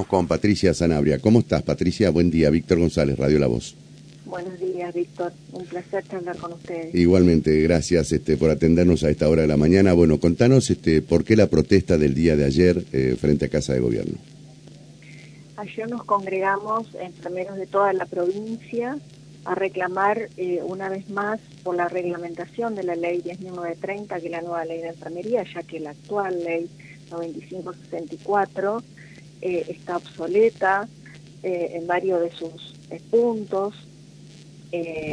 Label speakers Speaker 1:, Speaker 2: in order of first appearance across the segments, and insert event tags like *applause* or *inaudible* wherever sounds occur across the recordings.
Speaker 1: Estamos con Patricia Sanabria. ¿Cómo estás, Patricia? Buen día. Víctor González, Radio La Voz.
Speaker 2: Buenos días, Víctor. Un placer charlar con ustedes.
Speaker 1: Igualmente, gracias este, por atendernos a esta hora de la mañana. Bueno, contanos este, por qué la protesta del día de ayer eh, frente a Casa de Gobierno.
Speaker 2: Ayer nos congregamos enfermeros de toda la provincia a reclamar eh, una vez más por la reglamentación de la ley 10.930, que es la nueva ley de enfermería, ya que la actual ley 9564 eh, está obsoleta eh, en varios de sus eh, puntos.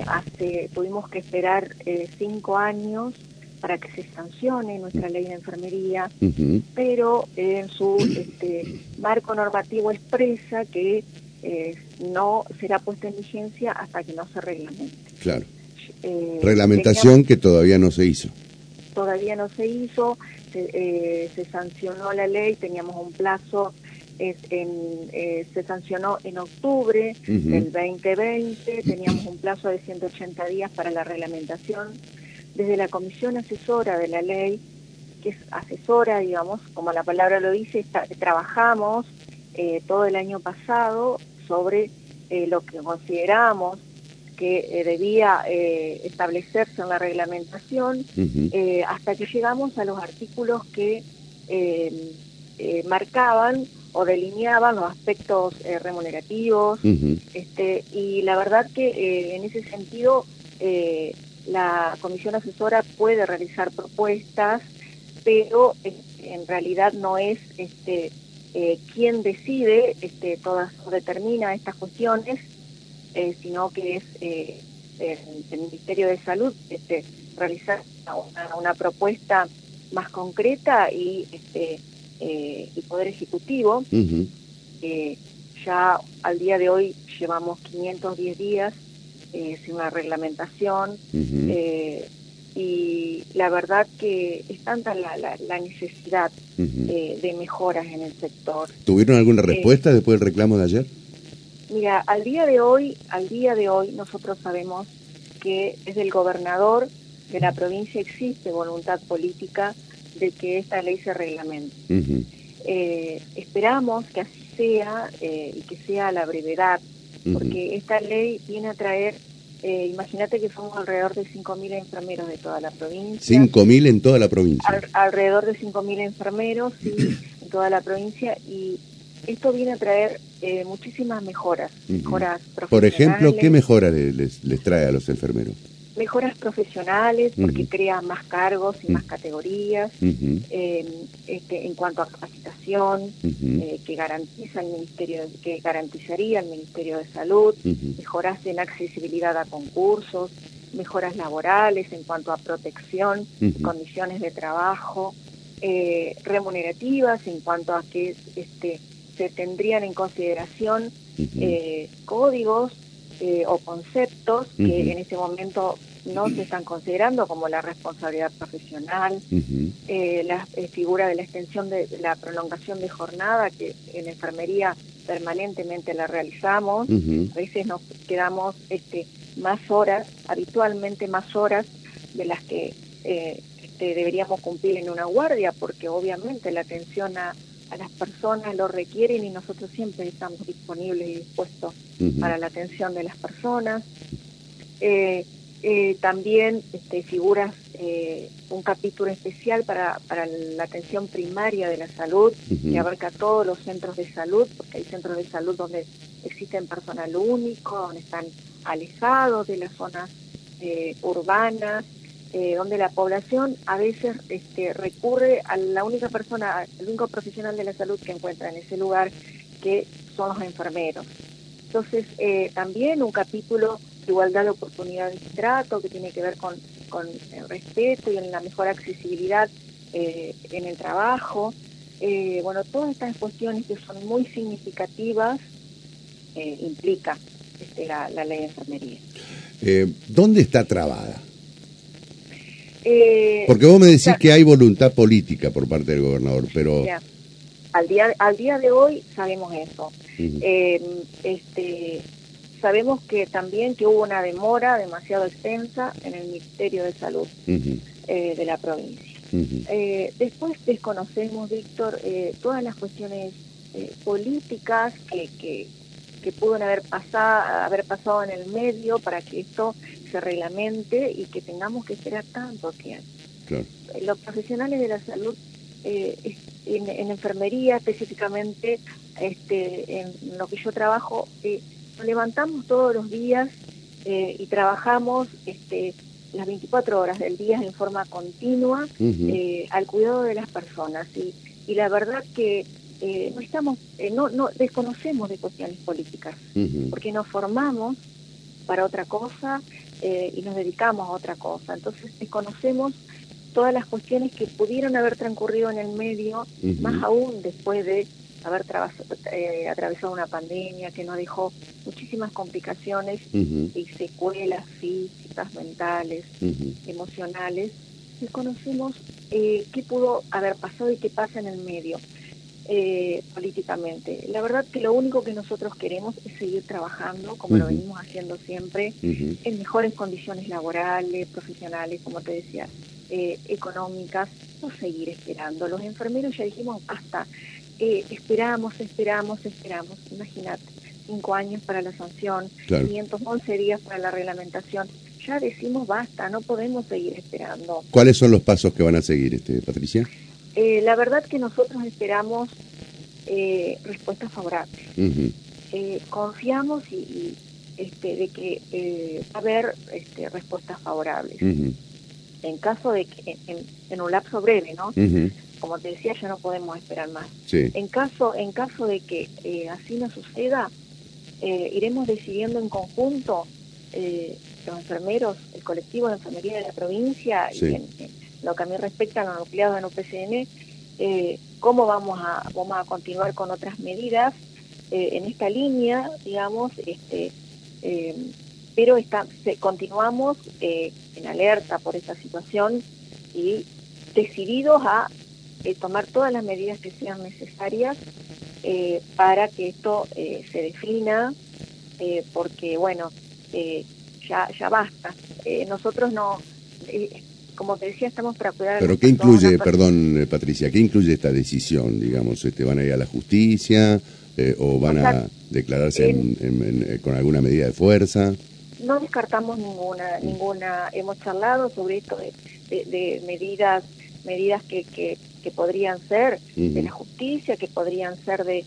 Speaker 2: hace, tuvimos que esperar cinco años para que se sancione nuestra ley de enfermería, pero en su este, marco normativo expresa que no será puesta en vigencia hasta que no se reglamente.
Speaker 1: Claro. Reglamentación que todavía no se hizo.
Speaker 2: Todavía no se hizo, se, se sancionó la ley, teníamos un plazo en, eh, se sancionó en octubre del 2020, teníamos un plazo de 180 días para la reglamentación. Desde la comisión asesora de la ley, que es asesora, digamos, como la palabra lo dice, trabajamos eh, todo el año pasado sobre eh, lo que consideramos que debía establecerse en la reglamentación, hasta que llegamos a los artículos que marcaban o delineaban los aspectos eh, remunerativos, este, y la verdad que eh, en ese sentido eh, la comisión asesora puede realizar propuestas, pero en realidad no es este, quien decide este, todas o determina estas cuestiones, sino que es el, Ministerio de Salud este, realizar una, una propuesta más concreta y este, eh, el Poder Ejecutivo. ya al día de hoy llevamos 510 días eh, sin una reglamentación eh, y la verdad que es tanta la, la, necesidad de mejoras en el sector.
Speaker 1: ¿Tuvieron alguna respuesta después del reclamo de ayer?
Speaker 2: Mira, al día de hoy, al día de hoy nosotros sabemos que desde el gobernador de la provincia existe voluntad política de que esta ley se reglamente. Eh, esperamos que así sea eh, y que sea a la brevedad, porque esta ley viene a traer, eh, imagínate que somos alrededor de 5.000 enfermeros de toda la provincia.
Speaker 1: 5.000 en toda la provincia.
Speaker 2: alrededor de 5.000 enfermeros *clears throat* en toda la provincia y esto viene a traer muchísimas mejoras, mejoras
Speaker 1: Por ejemplo, ¿qué mejoras les, les trae a los enfermeros?
Speaker 2: Mejoras profesionales porque crea más cargos y más categorías em, este, en cuanto a capacitación eh, que garantiza el ministerio que garantizaría el ministerio de salud mejoras en accesibilidad a concursos mejoras laborales en cuanto a protección condiciones de trabajo eh, remunerativas en cuanto a que este se tendrían en consideración eh, o conceptos que en ese momento no se están considerando como la responsabilidad profesional, eh, la eh, figura de la extensión de, la prolongación de jornada que en enfermería permanentemente la realizamos, a veces nos quedamos este, más horas, habitualmente más horas de las que eh, este, deberíamos cumplir en una guardia, porque obviamente la atención a, las personas lo requieren y nosotros siempre estamos disponibles y dispuestos para la atención de las personas. Eh, eh, también este, figuras eh, un capítulo especial para, para la atención primaria de la salud, que abarca todos los centros de salud, porque hay centros de salud donde existen personal único, donde están alejados de las zonas eh, donde la población a veces este, recurre a la única persona, al único profesional de la salud que encuentra en ese lugar, que son los enfermeros. Entonces, también un capítulo igualdad de oportunidades y trato, que tiene que ver con, el respeto y en la mejor accesibilidad eh, en el trabajo. Eh, bueno, todas estas cuestiones que son muy significativas eh, implica este, la, ley de enfermería.
Speaker 1: ¿Dónde está trabada? Porque vos me decís que hay voluntad política por parte del gobernador, pero...
Speaker 2: al día, al día de hoy sabemos eso. este, Sabemos que también que hubo una demora demasiado extensa en el Ministerio de Salud eh, de la provincia. Eh, después desconocemos, Víctor, eh, todas las cuestiones eh, políticas que, que, que pueden haber pasado, haber pasado en el medio para que esto se reglamente y que tengamos que esperar tanto tiempo. Los profesionales de la salud eh, en, enfermería específicamente, este, en lo que yo trabajo, eh, nos levantamos todos los días eh, y trabajamos este, las 24 horas del día en forma continua al cuidado de las personas. Y, y la verdad que no estamos, no, no desconocemos de cuestiones políticas, porque nos formamos para otra cosa y nos dedicamos a otra cosa. Entonces desconocemos todas las cuestiones que pudieron haber transcurrido en el medio, más aún después de haber eh, atravesado una pandemia que nos dejó muchísimas complicaciones y secuelas físicas, mentales, emocionales, desconocemos eh, qué pudo haber pasado y qué pasa en el medio eh, políticamente. La verdad que lo único que nosotros queremos es seguir trabajando, como lo venimos haciendo siempre, en mejores condiciones laborales, profesionales, como te decía, eh, económicas, no seguir esperando. Los enfermeros ya dijimos, hasta eh, esperamos, esperamos, esperamos. Imagínate, cinco años para la sanción, 511 días para la reglamentación. Ya decimos basta, no podemos seguir esperando.
Speaker 1: ¿Cuáles son los pasos que van a seguir, este, Patricia?
Speaker 2: Eh, la verdad que nosotros esperamos eh, respuestas favorables. confiamos y, este, de que va a haber este, respuestas favorables en caso de que, en, un lapso breve, ¿no? Como te decía, ya no podemos esperar más. En caso en caso de que eh, así no suceda, eh, iremos decidiendo en conjunto eh, los enfermeros, el colectivo de enfermería de la provincia y en, lo que a mí respecta a los nucleados en UPCN, cómo vamos a vamos a continuar con otras medidas en esta línea, digamos, este pero está, continuamos eh, en alerta por esta situación y decididos a eh, tomar todas las medidas que sean necesarias eh, para que esto se defina, porque bueno, ya, ya basta. nosotros no, como te decía, estamos para cuidar...
Speaker 1: Pero ¿qué incluye, perdón Patricia, qué incluye esta decisión? Digamos, este, ¿van a ir a la justicia o van a declararse con alguna medida de fuerza?
Speaker 2: no descartamos ninguna, ninguna, hemos charlado sobre esto de, medidas, medidas que, que, podrían ser de la justicia, que podrían ser de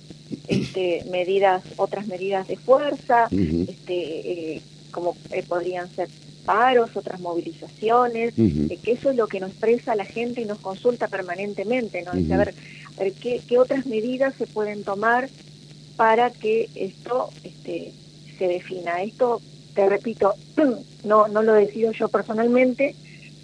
Speaker 2: este, medidas, otras medidas de fuerza, este, eh, como eh, podrían ser paros, otras movilizaciones, eh, que eso es lo que nos expresa la gente y nos consulta permanentemente, ¿no? a ver, ¿qué, qué, otras medidas se pueden tomar para que esto este, se defina. Esto te repito, *clears throat* no, no lo decido yo personalmente,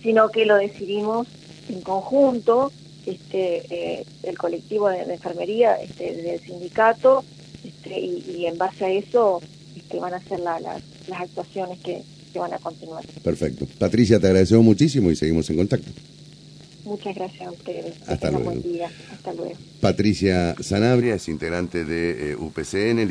Speaker 2: sino que lo decidimos en conjunto, este, eh, el colectivo de, enfermería, este, del sindicato, este, y, en base a eso este, van a ser las actuaciones que, que van a continuar.
Speaker 1: Perfecto. Patricia, te agradecemos muchísimo y seguimos en contacto.
Speaker 2: Muchas gracias a ustedes.
Speaker 1: Hasta luego.
Speaker 2: Buen día. Hasta luego.
Speaker 1: Patricia Sanabria es integrante de eh, UPCN.